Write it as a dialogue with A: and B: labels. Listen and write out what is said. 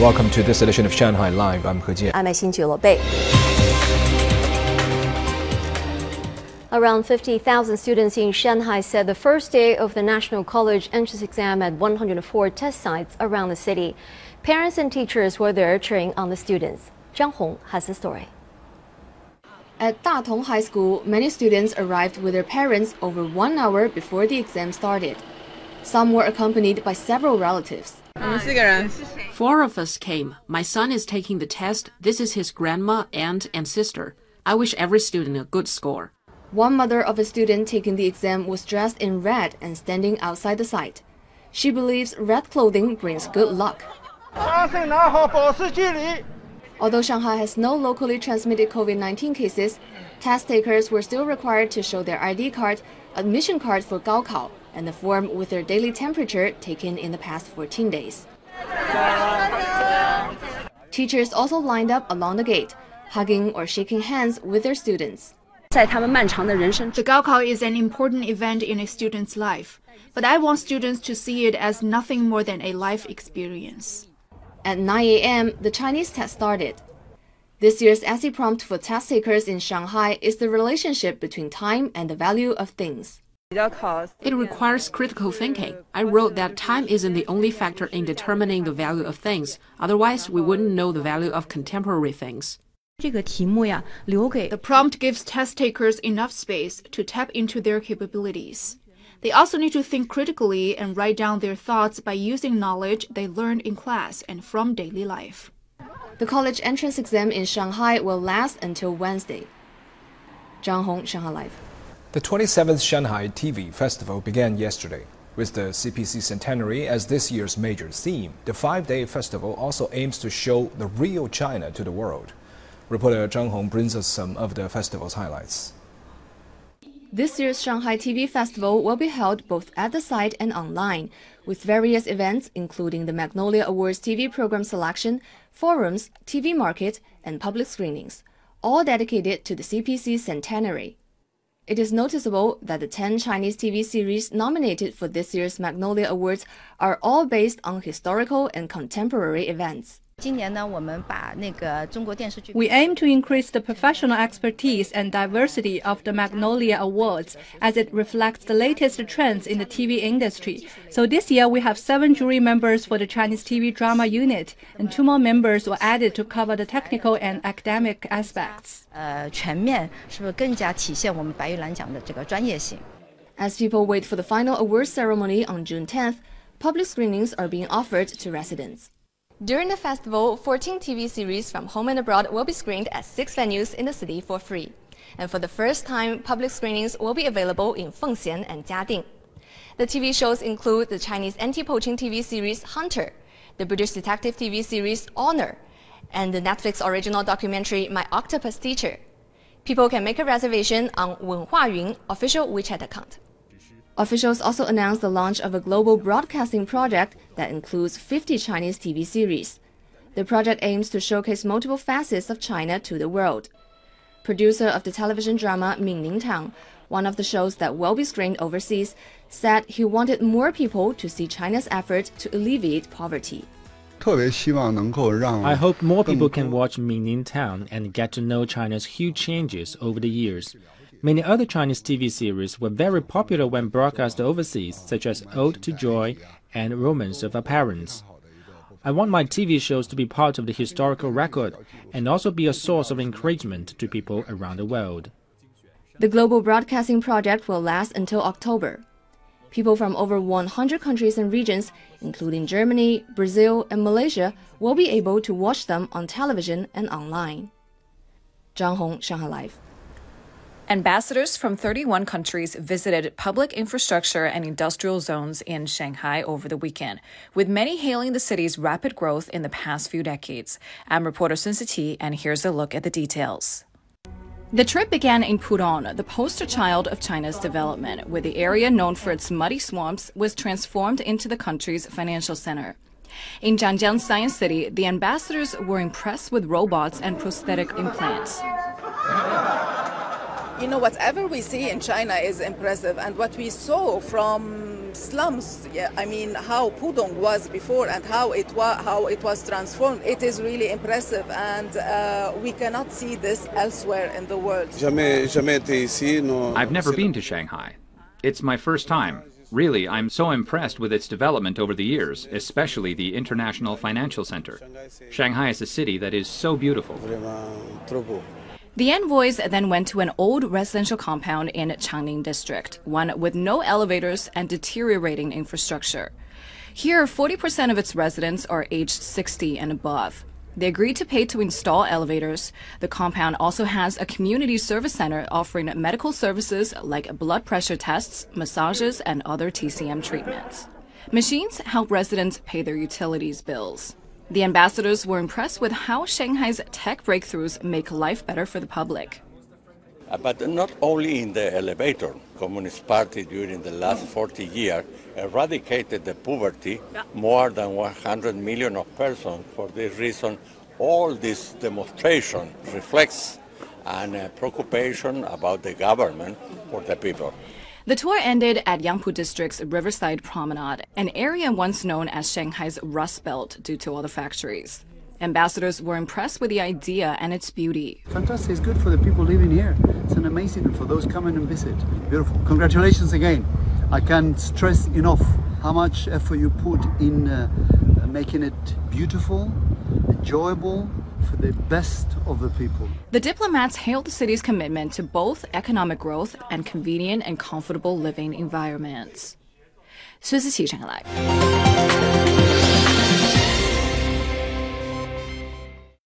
A: Welcome to this edition of Shanghai Live. I'm He Jian.
B: I'm Xin Bei. Around 50,000 students in Shanghai said the first day of the National College entrance exam at 104 test sites around the city. Parents and teachers were there cheering on the students. Zhang Hong has the story.
C: At Datong High School, many students arrived with their parents over one hour before the exam started. Some were accompanied by several relatives.
D: Four of us came. My son is taking the test. This is his grandma, aunt, and sister. I wish every student a good score.
C: One mother of a student taking the exam was dressed in red and standing outside the site. She believes red clothing brings good luck. Although Shanghai has no locally transmitted COVID 19 cases, test takers were still required to show their ID card, admission card for Gaokao, and the form with their daily temperature taken in the past 14 days. Teachers also lined up along the gate, hugging or shaking hands with their students.
E: The Gaokao is an important event in a student's life, but I want students to see it as nothing more than a life experience.
C: At 9 a.m., the Chinese test started. This year's essay prompt for test takers in Shanghai is the relationship between time and the value of things.
D: It requires critical thinking. I wrote that time isn't the only factor in determining the value of things. Otherwise, we wouldn't know the value of contemporary things.
E: The prompt gives test takers enough space to tap into their capabilities. They also need to think critically and write down their thoughts by using knowledge they learned in class and from daily life.
C: The college entrance exam in Shanghai will last until Wednesday. Zhang Hong, Shanghai Live.
A: The 27th Shanghai TV Festival began yesterday. With the CPC centenary as this year's major theme, the five day festival also aims to show the real China to the world. Reporter Zhang Hong brings us some of the festival's highlights.
C: This year's Shanghai TV Festival will be held both at the site and online, with various events including the Magnolia Awards TV program selection, forums, TV market, and public screenings, all dedicated to the CPC centenary. It is noticeable that the 10 Chinese TV series nominated for this year's Magnolia Awards are all based on historical and contemporary events.
F: We aim to increase the professional expertise and diversity of the Magnolia Awards as it reflects the latest trends in the TV industry. So this year we have seven jury members for the Chinese TV drama unit, and two more members were added to cover the technical and academic aspects.
C: As people wait for the final awards ceremony on June 10th, public screenings are being offered to residents. During the festival, 14 TV series from home and abroad will be screened at six venues in the city for free. And for the first time, public screenings will be available in Fengxian and Jiading. The TV shows include the Chinese anti-poaching TV series Hunter, the British detective TV series Honor, and the Netflix original documentary My Octopus Teacher. People can make a reservation on Wen Huayun official WeChat account. Officials also announced the launch of a global broadcasting project that includes 50 Chinese TV series. The project aims to showcase multiple facets of China to the world. Producer of the television drama Minning Town, one of the shows that will be screened overseas, said he wanted more people to see China's effort to alleviate poverty.
G: I hope more people can watch Minning Town and get to know China's huge changes over the years. Many other Chinese TV series were very popular when broadcast overseas, such as Ode to Joy and Romance of Our Parents. I want my TV shows to be part of the historical record and also be a source of encouragement to people around the world.
C: The global broadcasting project will last until October. People from over 100 countries and regions, including Germany, Brazil, and Malaysia, will be able to watch them on television and online. Zhang Hong, Shanghai Live.
H: Ambassadors from 31 countries visited public infrastructure and industrial zones in Shanghai over the weekend, with many hailing the city's rapid growth in the past few decades. I'm reporter Sun Ti, and here's a look at the details.
I: The trip began in Pudong, the poster child of China's development, where the area known for its muddy swamps was transformed into the country's financial center. In Zhangjiang Science City, the ambassadors were impressed with robots and prosthetic implants
J: you know, whatever we see in China is impressive. And what we saw from slums. Yeah, I mean how Pudong was before and how it was how it was transformed. It is really impressive, and uh, we cannot see this elsewhere in the world.
K: I've never been to Shanghai. It's my first time. Really, I'm so impressed with its development over the years, especially the International Financial Center. Shanghai is a city that is so beautiful.
I: The envoys then went to an old residential compound in Changning district, one with no elevators and deteriorating infrastructure. Here, 40% of its residents are aged 60 and above. They agreed to pay to install elevators. The compound also has a community service center offering medical services like blood pressure tests, massages, and other TCM treatments. Machines help residents pay their utilities bills. The ambassadors were impressed with how Shanghai's tech breakthroughs make life better for the public.
L: Uh, but not only in the elevator. Communist Party during the last 40 years eradicated the poverty more than 100 million of persons. For this reason, all this demonstration reflects an uh, preoccupation about the government for the people.
I: The tour ended at Yangpu District's Riverside Promenade, an area once known as Shanghai's Rust Belt due to all the factories. Ambassadors were impressed with the idea and its beauty.
M: Fantastic. It's good for the people living here. It's an amazing for those coming and visit. Beautiful. Congratulations again. I can't stress enough how much effort you put in uh, making it beautiful, enjoyable, for the best of the people.
I: The diplomats hailed the city's commitment to both economic growth and convenient and comfortable living environments. 孙思琪，上海来。